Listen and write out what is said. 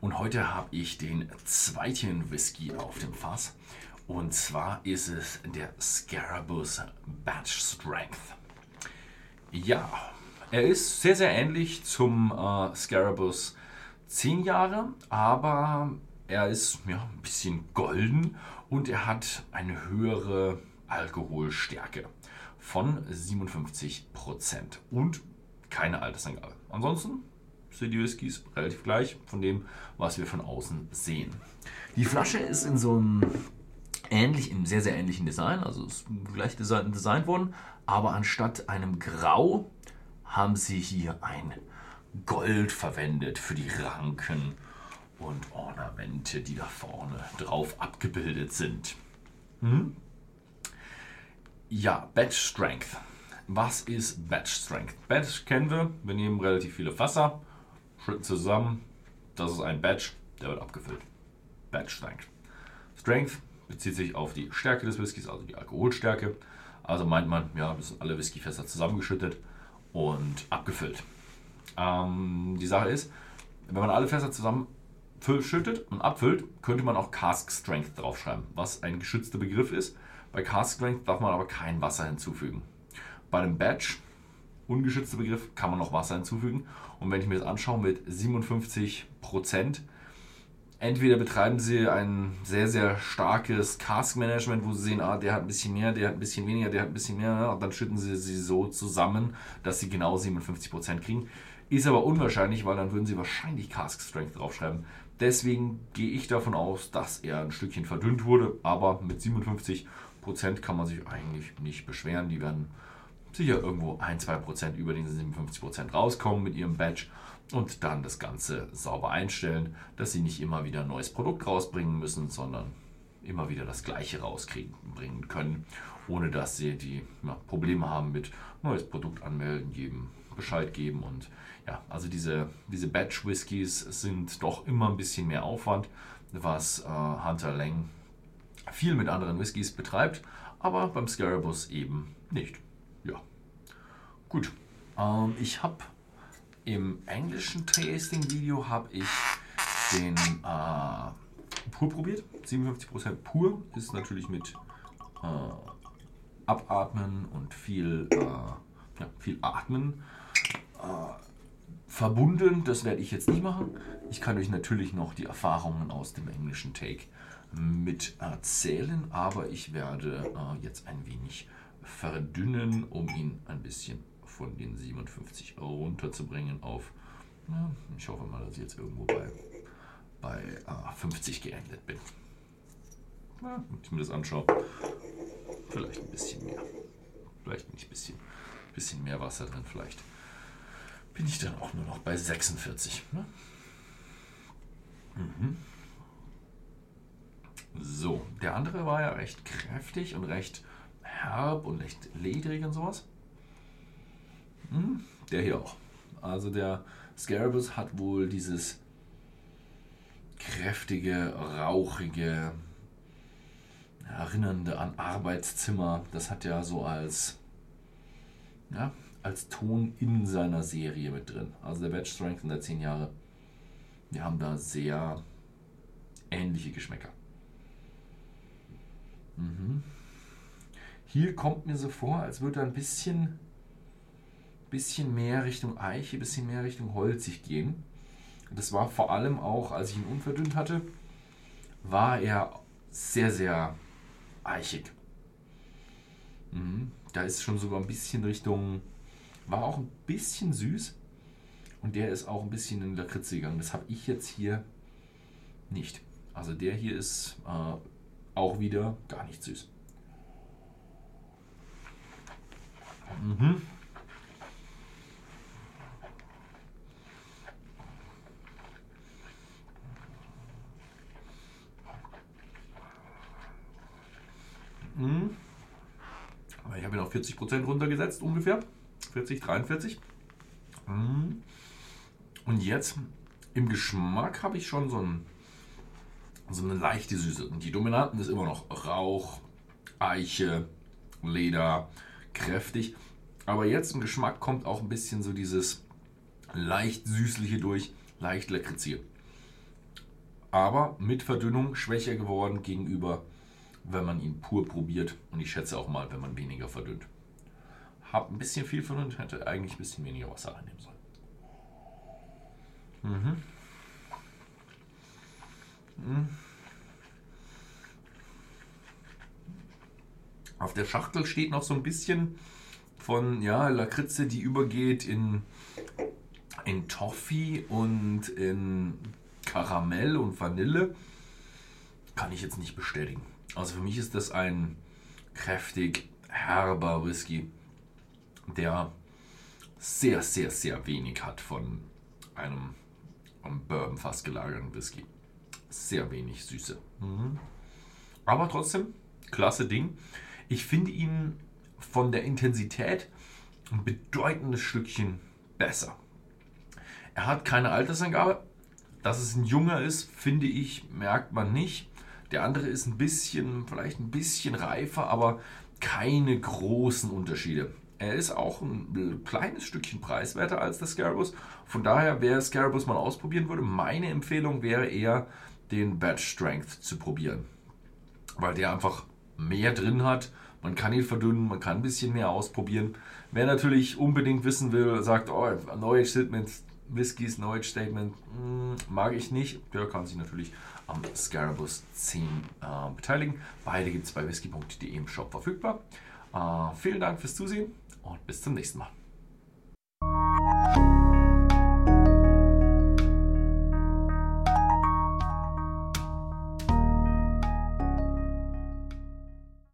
Und heute habe ich den zweiten Whisky auf dem Fass. Und zwar ist es der Scarabus Batch Strength. Ja, er ist sehr, sehr ähnlich zum äh, Scarabus 10 Jahre, aber er ist ja, ein bisschen golden und er hat eine höhere Alkoholstärke von 57% und keine Altersangabe. Ansonsten sind die Whiskys relativ gleich von dem, was wir von außen sehen. Die Flasche ist in so einem ähnlich, im sehr, sehr ähnlichen Design, also ist gleich design, designt worden, aber anstatt einem Grau haben sie hier ein Gold verwendet für die Ranken und Ornamente, die da vorne drauf abgebildet sind. Hm? Ja, Batch Strength. Was ist Batch Strength? Batch kennen wir. Wir nehmen relativ viele Wasser, schütten zusammen. Das ist ein Batch, der wird abgefüllt. Batch Strength. Strength bezieht sich auf die Stärke des Whiskys, also die Alkoholstärke. Also meint man, ja, das sind alle Whiskyfässer zusammengeschüttet und abgefüllt. Ähm, die Sache ist, wenn man alle Fässer zusammen schüttet und abfüllt, könnte man auch Cask Strength draufschreiben, was ein geschützter Begriff ist. Bei Cask Strength darf man aber kein Wasser hinzufügen. Bei dem Batch, ungeschützter Begriff, kann man noch Wasser hinzufügen. Und wenn ich mir das anschaue mit 57 Prozent, entweder betreiben sie ein sehr, sehr starkes Cask-Management, wo sie sehen, ah, der hat ein bisschen mehr, der hat ein bisschen weniger, der hat ein bisschen mehr, und dann schütten sie sie so zusammen, dass sie genau 57% kriegen. Ist aber unwahrscheinlich, weil dann würden sie wahrscheinlich Cask Strength draufschreiben. Deswegen gehe ich davon aus, dass er ein Stückchen verdünnt wurde, aber mit 57% kann man sich eigentlich nicht beschweren. Die werden sicher irgendwo 1-2% über den 57% rauskommen mit ihrem Badge und dann das Ganze sauber einstellen, dass sie nicht immer wieder ein neues Produkt rausbringen müssen, sondern immer wieder das gleiche rauskriegen bringen können, ohne dass sie die ja, Probleme haben mit neues Produkt anmelden, jedem Bescheid geben und ja, also diese, diese Batch Whiskys sind doch immer ein bisschen mehr Aufwand, was äh, Hunter Lang viel mit anderen Whiskys betreibt, aber beim Scarabus eben nicht. Ja, gut. Ähm, ich habe im englischen Tasting-Video habe ich den äh, pur probiert. 57% pur ist natürlich mit äh, Abatmen und viel, äh, ja, viel Atmen äh, verbunden. Das werde ich jetzt nicht machen. Ich kann euch natürlich noch die Erfahrungen aus dem englischen Take mit erzählen, aber ich werde äh, jetzt ein wenig verdünnen, um ihn ein bisschen von den 57 runterzubringen auf, na, ich hoffe mal, dass ich jetzt irgendwo bei, bei äh, 50 geendet bin. Na, wenn ich mir das anschaue, vielleicht ein bisschen mehr. Vielleicht nicht ein bisschen, bisschen mehr Wasser drin, vielleicht bin ich dann auch nur noch bei 46. Ne? Mhm. So, der andere war ja recht kräftig und recht herb und recht ledrig und sowas. Mhm. Der hier auch. Also der Scarabus hat wohl dieses kräftige, rauchige, erinnernde an Arbeitszimmer. Das hat ja so als ja, als Ton in seiner Serie mit drin. Also der Batch Strength in der 10 Jahre, wir haben da sehr ähnliche Geschmäcker. Mhm. Hier kommt mir so vor, als würde er ein bisschen, bisschen mehr Richtung Eiche, ein bisschen mehr Richtung holzig gehen. Das war vor allem auch, als ich ihn unverdünnt hatte, war er sehr, sehr eichig. Mhm. Da ist schon sogar ein bisschen Richtung war auch ein bisschen süß. Und der ist auch ein bisschen in Lakritze gegangen. Das habe ich jetzt hier nicht. Also der hier ist äh, auch wieder gar nicht süß. Mhm. Mhm. Ich habe ihn auf 40% runtergesetzt ungefähr. 40, 43. Mm. Und jetzt im Geschmack habe ich schon so, ein, so eine leichte Süße. Und die Dominanten ist immer noch Rauch, Eiche, Leder, kräftig. Aber jetzt im Geschmack kommt auch ein bisschen so dieses leicht süßliche durch, leicht lakritziert. aber mit Verdünnung schwächer geworden gegenüber, wenn man ihn pur probiert. Und ich schätze auch mal, wenn man weniger verdünnt. Hab ein bisschen viel verdünnt, hätte eigentlich ein bisschen weniger Wasser reinnehmen sollen. Mhm. Mhm. Auf der Schachtel steht noch so ein bisschen von ja, Lakritze, die übergeht in, in Toffee und in Karamell und Vanille. Kann ich jetzt nicht bestätigen. Also für mich ist das ein kräftig herber Whisky, der sehr, sehr, sehr wenig hat von einem, einem Bourbon fast gelagerten Whisky. Sehr wenig Süße. Mhm. Aber trotzdem, klasse Ding. Ich finde ihn von der Intensität ein bedeutendes Stückchen besser. Er hat keine Altersangabe. Dass es ein junger ist, finde ich, merkt man nicht. Der andere ist ein bisschen, vielleicht ein bisschen reifer, aber keine großen Unterschiede. Er ist auch ein kleines Stückchen preiswerter als der Scarabus. Von daher, wer Scarabus mal ausprobieren würde, meine Empfehlung wäre eher, den Batch Strength zu probieren. Weil der einfach mehr drin hat. Man kann ihn verdünnen, man kann ein bisschen mehr ausprobieren. Wer natürlich unbedingt wissen will, sagt, oh, neue Statement, Whiskys, neues Statement, mh, hm, mag ich nicht, der kann sich natürlich am Scarabus 10 äh, beteiligen. Beide gibt es bei whisky.de im Shop verfügbar. Äh, vielen Dank fürs Zusehen und bis zum nächsten Mal.